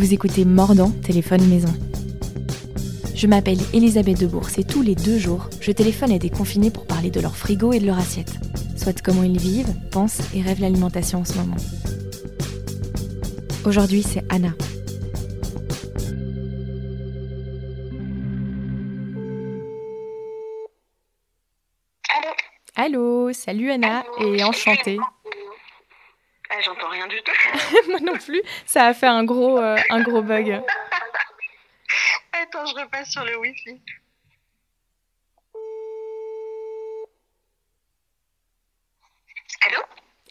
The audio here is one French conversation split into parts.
Vous écoutez Mordant, téléphone maison. Je m'appelle Elisabeth Debourse et tous les deux jours, je téléphone à des confinés pour parler de leur frigo et de leur assiette. Soit comment ils vivent, pensent et rêvent l'alimentation en ce moment. Aujourd'hui, c'est Anna. Allô? Allô, salut Anna Allô et enchantée. J'entends rien du tout. Moi non plus, ça a fait un gros, euh, un gros bug. Attends, je repasse sur le Wi-Fi. Allô?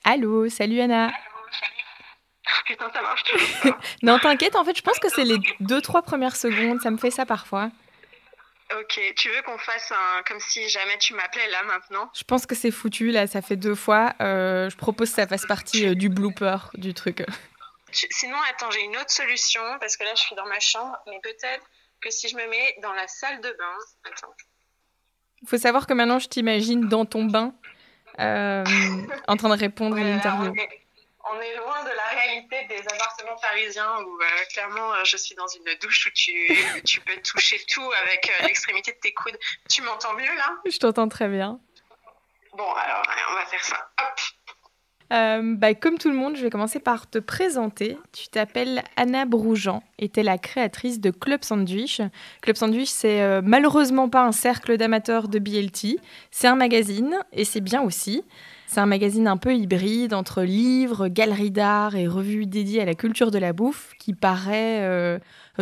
Allô, salut Anna. Ah, Putain, ça marche toujours pas. Non, t'inquiète, en fait, je pense que c'est les deux, trois premières secondes, ça me fait ça parfois. Ok, tu veux qu'on fasse un... comme si jamais tu m'appelais là maintenant? Je pense que c'est foutu, là, ça fait deux fois. Euh, je propose que ça fasse partie euh, du blooper du truc. Sinon, attends, j'ai une autre solution parce que là, je suis dans ma chambre, mais peut-être que si je me mets dans la salle de bain... Attends. Faut savoir que maintenant, je t'imagine dans ton bain, euh, en train de répondre à Voilà, l'interview. on est loin de des appartements parisiens où euh, clairement euh, je suis dans une douche où tu, tu peux toucher tout avec euh, l'extrémité de tes coudes. Tu m'entends mieux là? Je t'entends très bien. Bon alors on va faire ça. Hop. Euh, bah, comme tout le monde, je vais commencer par te présenter. Tu t'appelles Anna Brougeant et tu es la créatrice de Club Sandwich. Club Sandwich, c'est euh, malheureusement pas un cercle d'amateurs de BLT, c'est un magazine et c'est bien aussi. C'est un magazine un peu hybride entre livres, galeries d'art et revues dédiées à la culture de la bouffe qui paraît euh,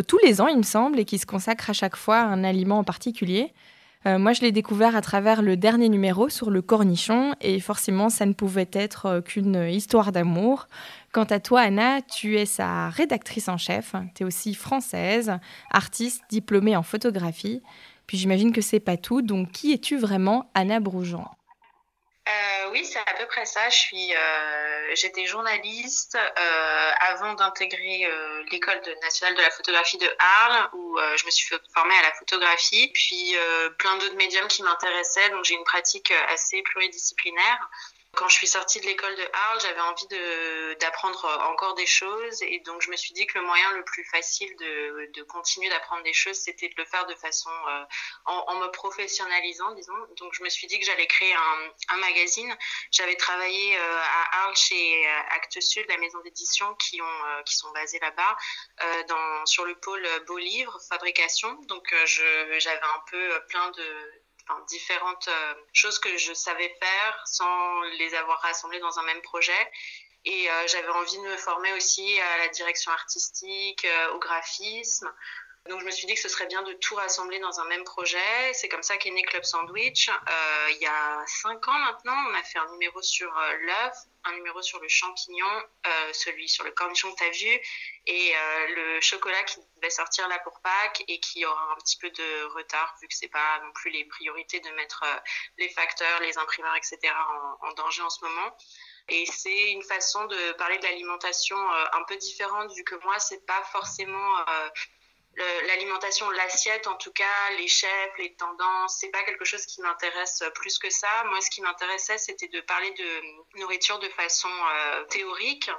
tous les ans, il me semble, et qui se consacre à chaque fois à un aliment en particulier. Euh, moi, je l'ai découvert à travers le dernier numéro sur le cornichon et forcément, ça ne pouvait être euh, qu'une histoire d'amour. Quant à toi, Anna, tu es sa rédactrice en chef. Tu es aussi française, artiste diplômée en photographie. Puis j'imagine que c'est pas tout. Donc, qui es-tu vraiment, Anna Brougeant oui, c'est à peu près ça. Je suis, euh, j'étais journaliste euh, avant d'intégrer euh, l'école nationale de la photographie de Arles, où je me suis formée à la photographie, puis plein d'autres médiums qui m'intéressaient. Donc j'ai une pratique assez pluridisciplinaire. Quand je suis sortie de l'école de Arles, j'avais envie d'apprendre encore des choses, et donc je me suis dit que le moyen le plus facile de, continuer d'apprendre des choses, c'était de le faire de façon euh, en, me professionnalisant, disons. Donc je me suis dit que j'allais créer un, magazine. J'avais travaillé euh, à Arles chez euh, Actes Sud, la maison d'édition, qui ont qui sont basés là-bas, sur le pôle beaux livres, fabrication. Donc j'avais un peu plein de différentes euh, choses que je savais faire sans les avoir rassemblées dans un même projet. Et euh, j'avais envie de me former aussi à la direction artistique, euh, au graphisme. Donc je me suis dit que ce serait bien de tout rassembler dans un même projet. C'est comme ça qu'est né Club Sandwich. Euh, il y a cinq ans maintenant, on a fait un numéro sur euh, l'œuf, un numéro sur le champignon, euh, celui sur le cornichon que tu as vu, et le chocolat qui devait sortir là pour Pâques et qui aura un petit peu de retard vu que c'est pas non plus les priorités de mettre les facteurs, les imprimeurs, etc. en, en danger en ce moment. Et c'est une façon de parler de l'alimentation un peu différente vu que moi c'est pas forcément l'alimentation, l'assiette en tout cas, les chefs, les tendances, c'est pas quelque chose qui m'intéresse plus que ça. Moi, ce qui m'intéressait, c'était de parler de nourriture de façon euh, théorique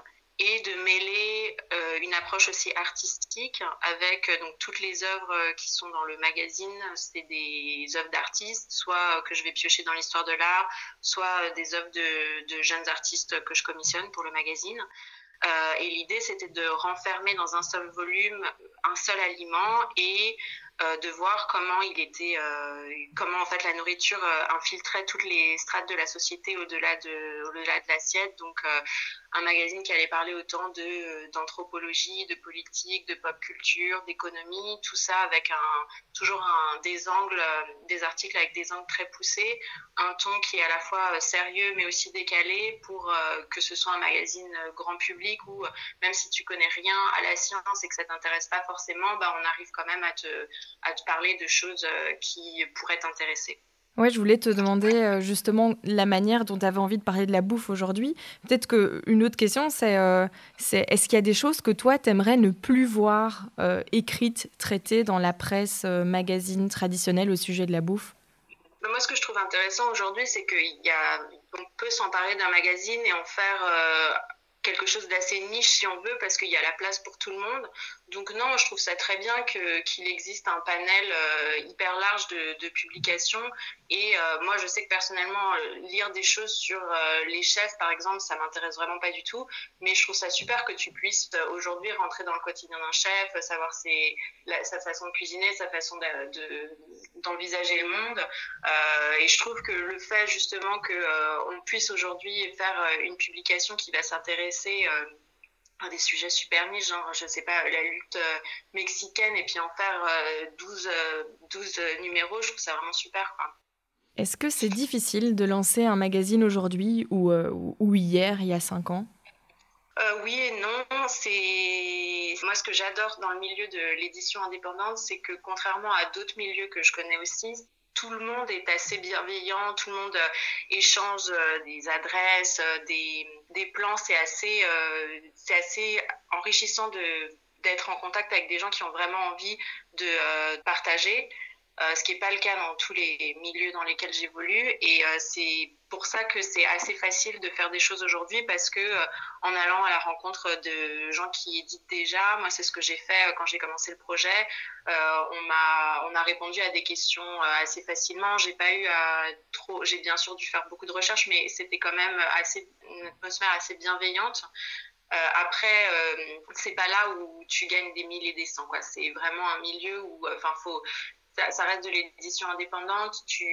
et de mêler euh, une approche aussi artistique avec euh, donc toutes les œuvres qui sont dans le magazine. C'est des œuvres d'artistes, soit que je vais piocher dans l'histoire de l'art, soit des œuvres de jeunes artistes que je commissionne pour le magazine. Euh, et l'idée, c'était de renfermer dans un seul volume un seul aliment et euh, de voir comment il était, euh, comment en fait la nourriture infiltrait toutes les strates de la société au-delà de, au-delà de l'assiette. Un magazine qui allait parler autant de euh, d'anthropologie, de politique, de pop culture, d'économie, tout ça avec un toujours un des angles, euh, des articles avec des angles très poussés, un ton qui est à la fois euh, sérieux mais aussi décalé pour que ce soit un magazine grand public euh, même si tu connais rien à la science et que ça t'intéresse pas forcément, bah on arrive quand même à te à te parler de choses qui pourraient t'intéresser. Ouais, je voulais te demander euh, justement la manière dont tu avais envie de parler de la bouffe aujourd'hui. Peut-être qu'une autre question, c'est euh, c'est est-ce qu'il y a des choses que toi, t'aimerais ne plus voir euh, écrites, traitées dans la presse, magazine traditionnelle au sujet de la bouffe? Mais moi, ce que je trouve intéressant aujourd'hui, c'est qu'on peut s'emparer d'un magazine et en faire quelque chose d'assez niche si on veut parce qu'il y a la place pour tout le monde. Donc non, je trouve ça très bien qu'il existe un panel euh, hyper large de, publications. Et euh, moi, je sais que personnellement, euh, lire des choses sur les chefs, par exemple, ça m'intéresse vraiment pas du tout. Mais je trouve ça super que tu puisses aujourd'hui rentrer dans le quotidien d'un chef, savoir sa façon de cuisiner, sa façon d'envisager le monde. et je trouve que le fait justement que on puisse aujourd'hui faire une publication qui va s'intéresser à des sujets super niches, genre, je sais pas, la lutte euh, mexicaine, et puis en faire 12, euh, 12 euh, numéros, je trouve ça vraiment super, quoi. Est-ce que c'est difficile de lancer un magazine aujourd'hui ou, ou hier, il y a 5 ans? Oui et non. C'est moi ce que j'adore dans le milieu de l'édition indépendante, c'est que contrairement à d'autres milieux que je connais aussi, tout le monde est assez bienveillant, tout le monde euh, échange euh, des adresses, euh, des, plans. C'est assez, enrichissant d'être en contact avec des gens qui ont vraiment envie de partager. Euh, ce qui n'est pas le cas dans tous les milieux dans lesquels j'évolue. Et euh, c'est pour ça que c'est assez facile de faire des choses aujourd'hui parce que euh, en allant à la rencontre de gens qui éditent déjà, moi c'est ce que j'ai fait quand j'ai commencé le projet. on m'a on a répondu à des questions assez facilement. J'ai pas eu à trop, j'ai bien sûr dû faire beaucoup de recherches, mais c'était quand même assez une atmosphère assez bienveillante. Après, euh, c'est pas là où tu gagnes des milliers et des cents. C'est vraiment un milieu où, enfin, faut, ça, reste de l'édition indépendante. Tu,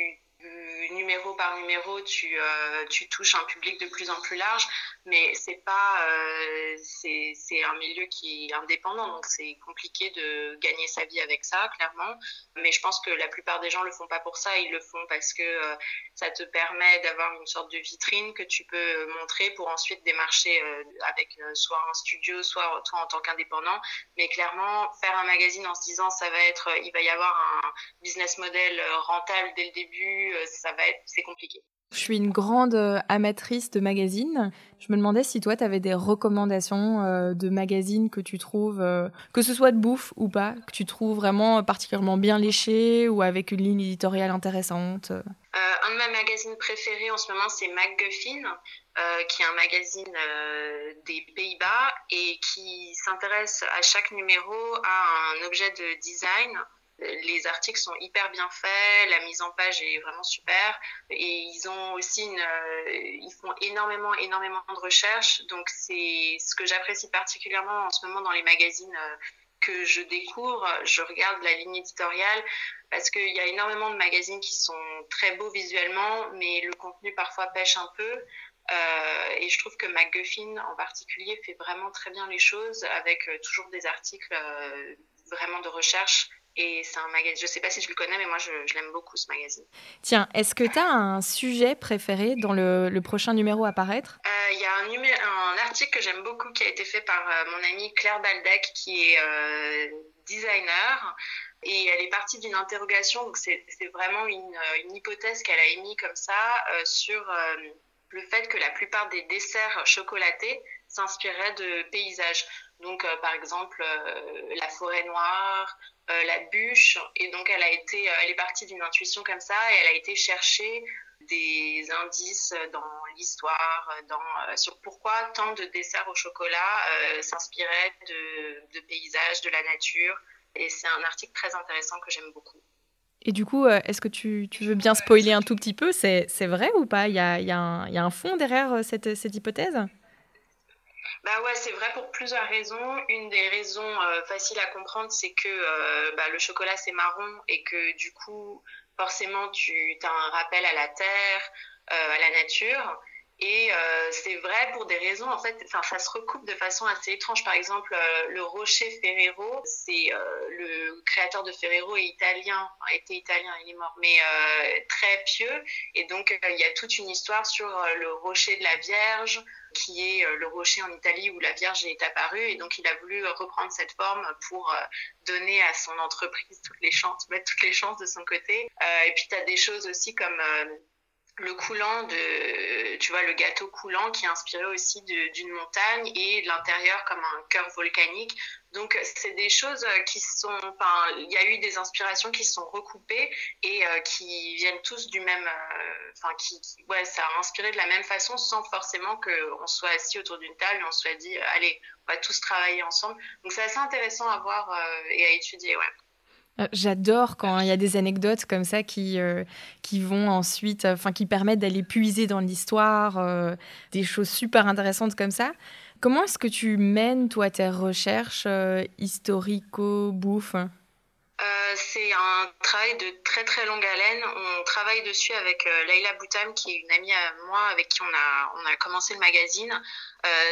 numéro par numéro, tu, euh, tu touches un public de plus en plus large, mais c'est pas, euh, c'est un milieu qui est indépendant, donc c'est compliqué de gagner sa vie avec ça, clairement. Mais je pense que la plupart des gens le font pas pour ça, ils le font parce que euh, ça te permet d'avoir une sorte de vitrine que tu peux montrer pour ensuite démarcher avec soit un studio, soit toi en tant qu'indépendant. Mais clairement, faire un magazine en se disant ça va être, il va y avoir un business model rentable dès le début, ça va être, c'est compliqué. Je suis une grande euh, amatrice de magazines. Je me demandais si toi, tu avais des recommandations euh, de magazines que tu trouves, euh, que ce soit de bouffe ou pas, que tu trouves vraiment particulièrement bien léchés ou avec une ligne éditoriale intéressante. un de mes magazines préférés en ce moment, c'est MacGuffin, qui est un magazine des Pays-Bas et qui s'intéresse à chaque numéro à un objet de design les articles sont hyper bien faits, la mise en page est vraiment super. Et ils ont aussi une, euh, ils font énormément énormément de recherches. Donc c'est ce que j'apprécie particulièrement en ce moment dans les magazines euh, que je découvre, je regarde la ligne éditoriale parce qu'il y a énormément de magazines qui sont très beaux visuellement mais le contenu parfois pêche un peu. Euh, et je trouve que MacGuffin en particulier fait vraiment très bien les choses avec toujours des articles vraiment de recherche et c'est un magazine, je sais pas si tu le connais, mais moi je, l'aime beaucoup ce magazine. Tiens, est-ce que tu as un sujet préféré dans le, le prochain numéro à paraître? Euh, Il y a un, un article que j'aime beaucoup qui a été fait par euh, mon amie Claire Baldec qui est euh, designer. Et elle est partie d'une interrogation, donc c'est vraiment une, une hypothèse qu'elle a émise comme ça sur le fait que la plupart des desserts chocolatés s'inspiraient de paysages. Donc, par exemple, la forêt noire, euh, la bûche. Et donc, elle a été, euh, elle est partie d'une intuition comme ça et elle a été chercher des indices dans l'histoire, dans sur pourquoi tant de desserts au chocolat euh, s'inspiraient de, paysages, de la nature. Et c'est un article très intéressant que j'aime beaucoup. Et du coup, est-ce que tu, tu, veux bien spoiler un tout petit peu? C'est vrai ou pas? Il y a, y, y a, un fond derrière cette, cette hypothèse? Bah ouais, c'est vrai pour plusieurs raisons. Une des raisons euh, faciles à comprendre, c'est que euh, bah, le chocolat c'est marron et que du coup, forcément, tu as un rappel à la terre, euh, à la nature. Et euh, c'est vrai pour des raisons, en fait, ça se recoupe de façon assez étrange. Par exemple, euh, le rocher Ferrero, c'est euh, le créateur de Ferrero est italien, été italien, il est mort, mais très pieux. Et donc, il y a toute une histoire sur le rocher de la Vierge, qui est le rocher en Italie où la Vierge est apparue. Et donc, il a voulu reprendre cette forme pour donner à son entreprise toutes les chances, mettre toutes les chances de son côté. et puis, tu as des choses aussi comme le coulant de, tu vois, le gâteau coulant qui est inspiré aussi d'une montagne et l'intérieur comme un cœur volcanique. Donc, c'est des choses qui sont, enfin, il y a eu des inspirations qui sont recoupées et euh, qui viennent tous du même, euh, enfin, qui, ouais, ça a inspiré de la même façon sans forcément qu'on soit assis autour d'une table et on soit dit, allez, on va tous travailler ensemble. Donc, c'est assez intéressant à voir euh, et à étudier, ouais. Euh, j'adore quand il y a des anecdotes comme ça qui, euh, qui vont ensuite, enfin qui permettent d'aller puiser dans l'histoire, euh, des choses super intéressantes comme ça. Comment est-ce que tu mènes, toi, tes recherches historico-bouffe c'est un travail de très très longue haleine. On travaille dessus avec Leila Boutam, qui est une amie à moi avec qui on a, on a commencé le magazine.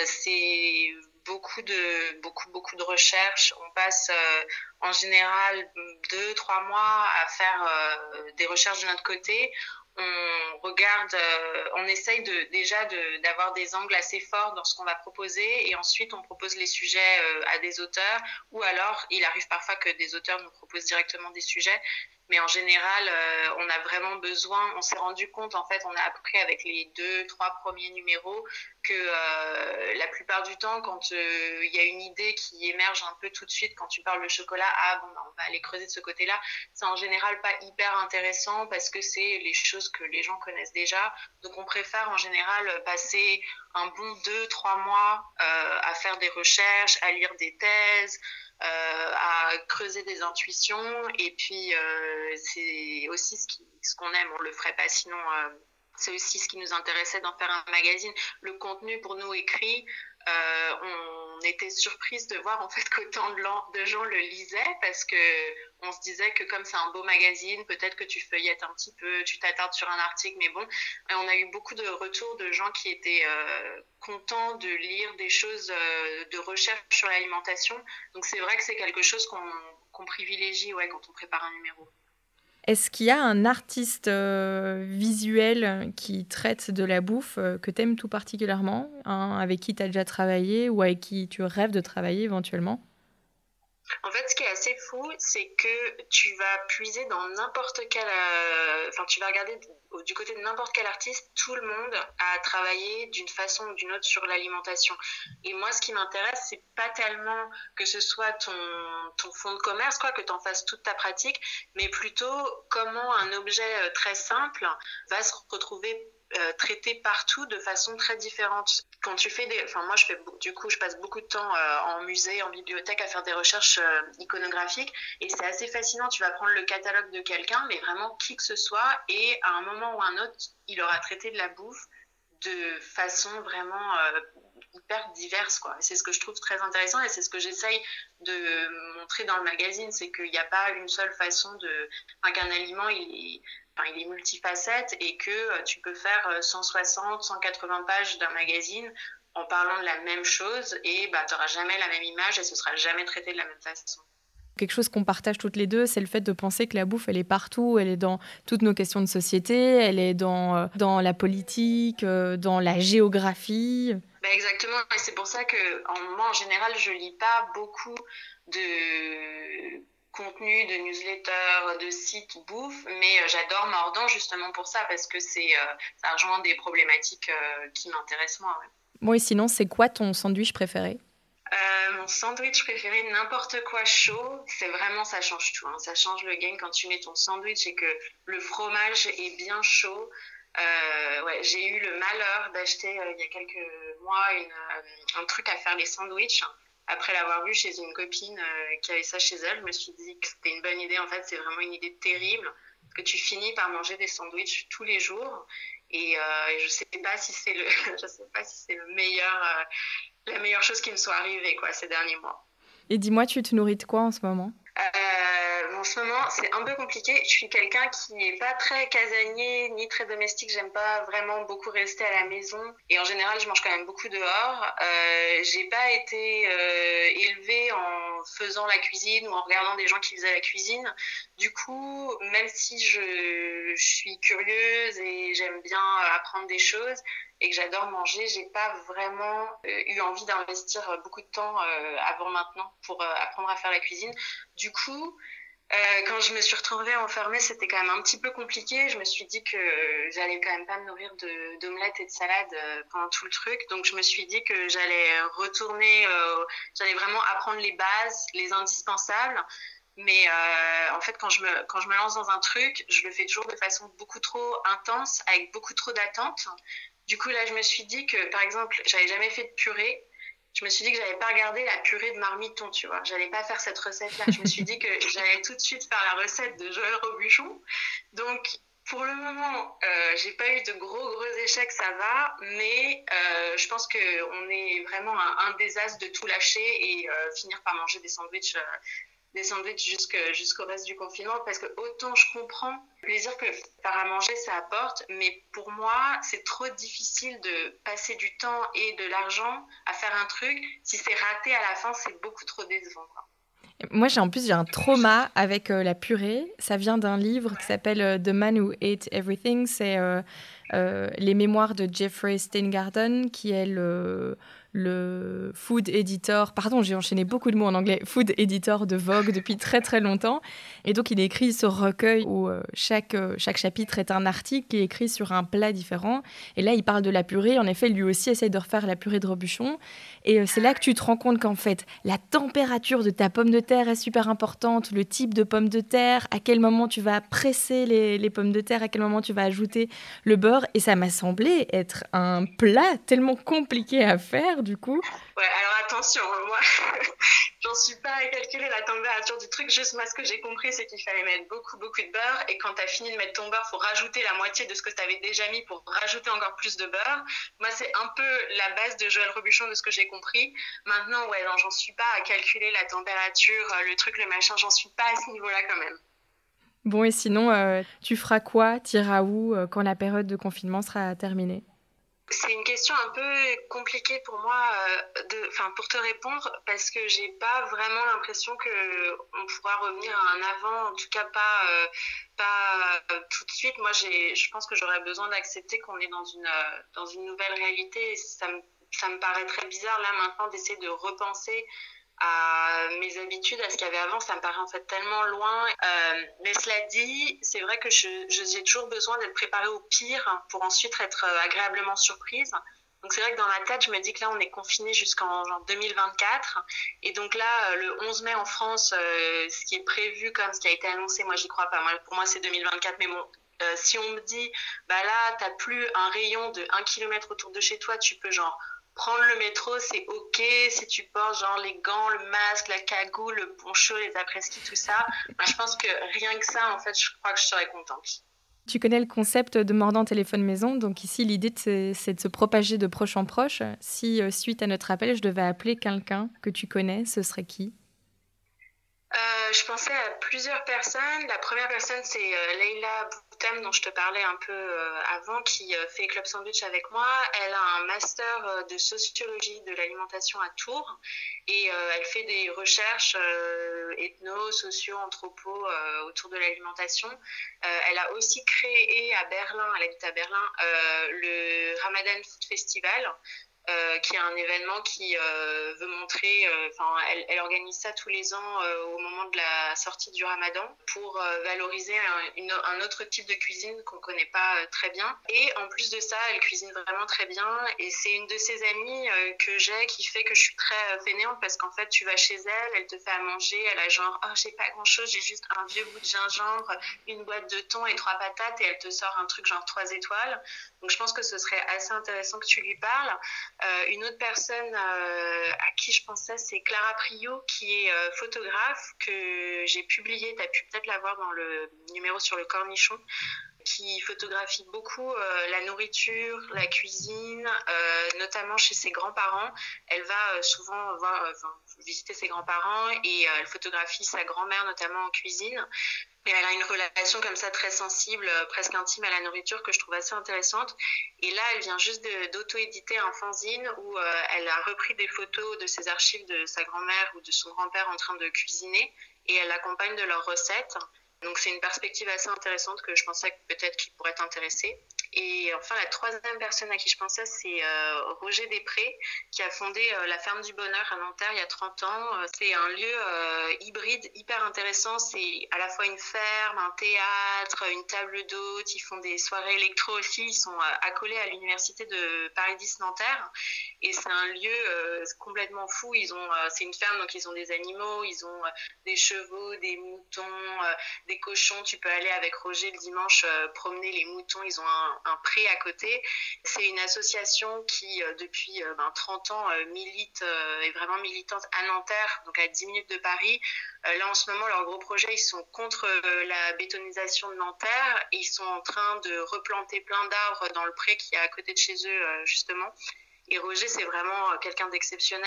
c'est beaucoup de beaucoup beaucoup de recherches. On passe euh, en général deux trois mois à faire euh, des recherches de notre côté. On regarde, euh, on essaye de, déjà d'avoir des angles assez forts dans ce qu'on va proposer et ensuite on propose les sujets à des auteurs ou alors il arrive parfois que des auteurs nous proposent directement des sujets mais en général, euh, on a vraiment besoin, on s'est rendu compte, en fait, on a appris avec les deux, trois premiers numéros que euh, la plupart du temps, quand euh, il y a une idée qui émerge un peu tout de suite, quand tu parles de chocolat, ah bon, bah, on va aller creuser de ce côté-là, c'est en général pas hyper intéressant parce que c'est les choses que les gens connaissent déjà. Donc on préfère en général passer un bon deux, trois mois à faire des recherches, à lire des thèses, à creuser des intuitions. Et puis, euh, c'est aussi ce qu'on aime. On le ferait pas sinon euh, c'est aussi ce qui nous intéressait d'en faire un magazine. Le contenu pour nous écrit, euh, on était surprise de voir en fait qu'autant de gens le lisaient parce que on se disait que comme c'est un beau magazine, peut-être que tu feuillettes un petit peu, tu t'attardes sur un article, mais bon, on a eu beaucoup de retours de gens qui étaient euh, contents de lire des choses euh, de recherche sur l'alimentation. Donc c'est vrai que c'est quelque chose qu'on privilégie ouais, quand on prépare un numéro. Est-ce qu'il y a un artiste euh, visuel qui traite de la bouffe euh, que tu aimes tout particulièrement, avec qui tu as déjà travaillé ou avec qui tu rêves de travailler éventuellement? En fait, ce qui est assez fou, c'est que tu vas puiser dans n'importe quel. Euh, enfin, tu vas regarder du côté de n'importe quel artiste, tout le monde a travaillé d'une façon ou d'une autre sur l'alimentation. Et moi, ce qui m'intéresse, c'est pas tellement que ce soit ton, fonds de commerce, quoi, que tu en fasses toute ta pratique, mais plutôt comment un objet euh, très simple va se retrouver euh, traité partout de façon très différente. Quand tu fais des, enfin moi je fais du coup je passe beaucoup de temps euh, en musée, en bibliothèque à faire des recherches euh, iconographiques et c'est assez fascinant. Tu vas prendre le catalogue de quelqu'un, mais vraiment qui que ce soit, et à un moment ou un autre, il aura traité de la bouffe de façon vraiment hyper diverse quoi. C'est ce que je trouve très intéressant et c'est ce que j'essaye de montrer dans le magazine, c'est qu'il n'y a pas une seule façon de, enfin, qu'un aliment il il est multifacette et que euh, tu peux faire 160, euh, 180 pages d'un magazine en parlant de la même chose et bah, tu n'auras jamais la même image et ce sera jamais traité de la même façon. Quelque chose qu'on partage toutes les deux, c'est le fait de penser que la bouffe, elle est partout, elle est dans toutes nos questions de société, elle est dans, euh, dans la politique, dans la géographie. Bah exactement, et c'est pour ça que moi, en général, je lis pas beaucoup de contenu de newsletters, de sites bouffe, mais euh, j'adore Mordant justement pour ça, parce que c'est euh, ça rejoint des problématiques euh, qui m'intéressent moi. Bon, et sinon, c'est quoi ton sandwich préféré? Mon sandwich préféré, n'importe quoi chaud, c'est vraiment ça change tout. Hein. Ça change le game quand tu mets ton sandwich et que le fromage est bien chaud. ouais, j'ai eu le malheur d'acheter il y a quelques mois un truc à faire les sandwichs après l'avoir vu chez une copine euh, qui avait ça chez elle, je me suis dit que c'était une bonne idée. En fait, c'est vraiment une idée terrible que tu finis par manger des sandwichs tous les jours. Et, euh, je sais pas si c'est le, je sais pas si c'est le meilleur, euh, la meilleure chose qui me soit arrivée quoi ces derniers mois. Et dis-moi, tu te nourris de quoi en ce moment? En ce moment, c'est un peu compliqué. Je suis quelqu'un qui n'est pas très casanier ni très domestique. J'aime pas vraiment beaucoup rester à la maison. Et en général, je mange quand même beaucoup dehors. Euh, j'ai pas été euh, élevée en faisant la cuisine ou en regardant des gens qui faisaient la cuisine. Du coup, même si je, suis curieuse et j'aime bien apprendre des choses, et que j'adore manger, j'ai pas vraiment euh, eu envie d'investir beaucoup de temps euh, avant maintenant pour euh, apprendre à faire la cuisine. Du coup, euh, quand je me suis retrouvée enfermée, c'était quand même un petit peu compliqué. Je me suis dit que j'allais quand même pas me nourrir d'omelettes et de salade euh, pendant tout le truc. Donc je me suis dit que j'allais retourner, euh, j'allais vraiment apprendre les bases, les indispensables. Mais en fait, quand je, me, quand je me lance dans un truc, je le fais toujours de façon beaucoup trop intense, avec beaucoup trop d'attentes. Du coup, là, je me suis dit que, par exemple, j'avais jamais fait de purée je me suis dit que j'allais pas regarder la purée de marmiton, tu vois. J'allais pas faire cette recette-là. Je me suis dit que j'allais tout de suite faire la recette de Joël Robuchon. Donc, pour le moment, euh, j'ai pas eu de gros gros échecs, ça va, mais euh, je pense qu'on est vraiment un, un désastre de tout lâcher et euh, finir par manger des sandwichs euh, des sandwichs jusqu'au reste du confinement parce que autant je comprends le plaisir que faire à manger ça apporte, mais pour moi c'est trop difficile de passer du temps et de l'argent à faire un truc. Si c'est raté à la fin, c'est beaucoup trop décevant. Moi, j'ai en plus j'ai un trauma avec euh, la purée. Ça vient d'un livre qui s'appelle euh, The Man Who Ate Everything. C'est euh, les mémoires de Jeffrey Steingarten, qui est le le food editor, pardon, j'ai enchaîné beaucoup de mots en anglais, food editor de Vogue depuis très très longtemps. Et donc il écrit ce recueil où euh, chaque, euh, chaque chapitre est un article qui est écrit sur un plat différent. Et là, il parle de la purée. En effet, lui aussi essaye de refaire la purée de Robuchon. Et euh, c'est là que tu te rends compte qu'en fait, la température de ta pomme de terre est super importante, le type de pomme de terre, à quel moment tu vas presser les, les pommes de terre, à quel moment tu vas ajouter le beurre. Et ça m'a semblé être un plat tellement compliqué à faire du coup Ouais, alors attention, hein, moi, j'en suis pas à calculer la température du truc. Juste moi, ce que j'ai compris, c'est qu'il fallait mettre beaucoup, beaucoup de beurre. Et quand tu as fini de mettre ton beurre, faut rajouter la moitié de ce que tu avais déjà mis pour rajouter encore plus de beurre. Moi, c'est un peu la base de Joël Robuchon de ce que j'ai compris. Maintenant, ouais, j'en suis pas à calculer la température, euh, le truc, le machin. J'en suis pas à ce niveau-là quand même. Bon, et sinon, euh, tu feras quoi? T'iras où? Euh, quand la période de confinement sera terminée? C'est une question un peu compliquée pour moi, euh, de, enfin pour te répondre, parce que j'ai pas vraiment l'impression que on pourra revenir à un avant, en tout cas pas euh, pas euh, tout de suite. Moi, je pense que j'aurais besoin d'accepter qu'on est dans une dans une nouvelle réalité. ça me ça me paraît très bizarre là maintenant d'essayer de repenser à mes habitudes, à ce qu'il y avait avant, ça me paraît en fait tellement loin. Euh, mais cela dit, c'est vrai que j'ai toujours besoin d'être préparée au pire pour ensuite être euh, agréablement surprise. Donc c'est vrai que dans ma tête, je me dis que là, on est confiné jusqu'en 2024. Et donc là, euh, le 11 mai en France, ce qui est prévu comme ce qui a été annoncé, moi, j'y crois pas. Pour moi, c'est 2024. Mais bon, si on me dit, bah là, t'as plus un rayon de 1 km autour de chez toi, tu peux genre prendre le métro, c'est ok si tu portes genre les gants, le masque, la cagoule, le poncho, les après-ski, tout ça. je pense que rien que ça, en fait, je crois que je serais contente. Tu connais le concept de mordant téléphone maison, donc ici l'idée c'est de se propager de proche en proche. Si euh, suite à notre appel, je devais appeler quelqu'un que tu connais, ce serait qui? Je pensais à plusieurs personnes. La première personne, c'est euh, Leila Boutem, dont je te parlais un peu euh, avant, qui fait Club Sandwich avec moi. Elle a un master de sociologie de l'alimentation à Tours et elle fait des recherches ethno, socio, anthropo autour de l'alimentation. elle a aussi créé à Berlin, elle habite à Berlin, le Ramadan Food Festival. Euh, qui est un événement qui euh, veut montrer, euh, enfin, elle, organise ça tous les ans au moment de la sortie du Ramadan pour valoriser un, un, autre type de cuisine qu'on connaît pas très bien. Et en plus de ça, elle cuisine vraiment très bien. Et c'est une de ses amies que j'ai qui fait que je suis très fainéante parce qu'en fait, tu vas chez elle, elle te fait à manger, elle a genre, oh, j'ai pas grand chose, j'ai juste un vieux bout de gingembre, une boîte de thon et trois patates, et elle te sort un truc genre trois étoiles. Donc je pense que ce serait assez intéressant que tu lui parles. Euh, une autre personne euh, à qui je pensais, c'est Clara Priot, qui est euh, photographe, que j'ai publié, tu as pu peut-être la voir dans le numéro sur le cornichon qui photographie beaucoup la nourriture, la cuisine, notamment chez ses grands-parents. Elle va souvent voir, visiter ses grands-parents et elle photographie sa grand-mère notamment en cuisine. Et elle a une relation comme ça très sensible, euh, presque intime à la nourriture que je trouve assez intéressante. Et là, elle vient juste d'auto-éditer un fanzine où euh, elle a repris des photos de ses archives de sa grand-mère ou de son grand-père en train de cuisiner et elle l'accompagne de leurs recettes. Donc c'est une perspective assez intéressante que je pensais peut-être qu'il pourrait t'intéresser. Et enfin, la troisième personne à qui je pensais, c'est euh, Roger Després, qui a fondé euh, la Ferme du Bonheur à Nanterre il y a 30 ans. Euh, c'est un lieu hybride hyper intéressant. C'est à la fois une ferme, un théâtre, une table d'hôte. Ils font des soirées électro aussi. Ils sont accolés à l'université de Paris 10 Nanterre. Et c'est un lieu complètement fou. Ils ont, c'est une ferme, donc ils ont des animaux, ils ont des chevaux, des moutons, des cochons. Tu peux aller avec Roger le dimanche promener les moutons. Ils ont un, pré à côté. C'est une association qui, euh, depuis 30 euh, ben, ans, euh, milite, est vraiment militante à Nanterre, donc à 10 minutes de Paris. Là, en ce moment, leur gros projet, ils sont contre la bétonisation de Nanterre ils sont en train de replanter plein d'arbres dans le pré qui est à côté de chez eux, justement. Et Roger, c'est vraiment quelqu'un d'exceptionnel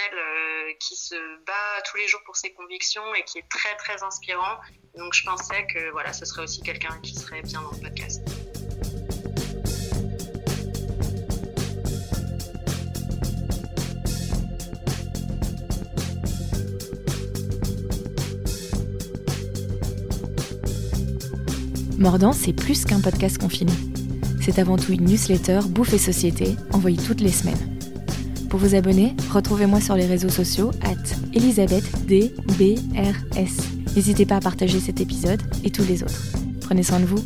qui se bat tous les jours pour ses convictions et qui est très, très inspirant. Donc, je pensais que voilà, ce serait aussi quelqu'un qui serait bien dans le podcast. Mordant, c'est plus qu'un podcast confiné. C'est avant tout une newsletter Bouffe et Société, envoyée toutes les semaines. Pour vous abonner, retrouvez-moi sur les réseaux sociaux at ElisabethDBRS. N'hésitez pas à partager cet épisode et tous les autres. Prenez soin de vous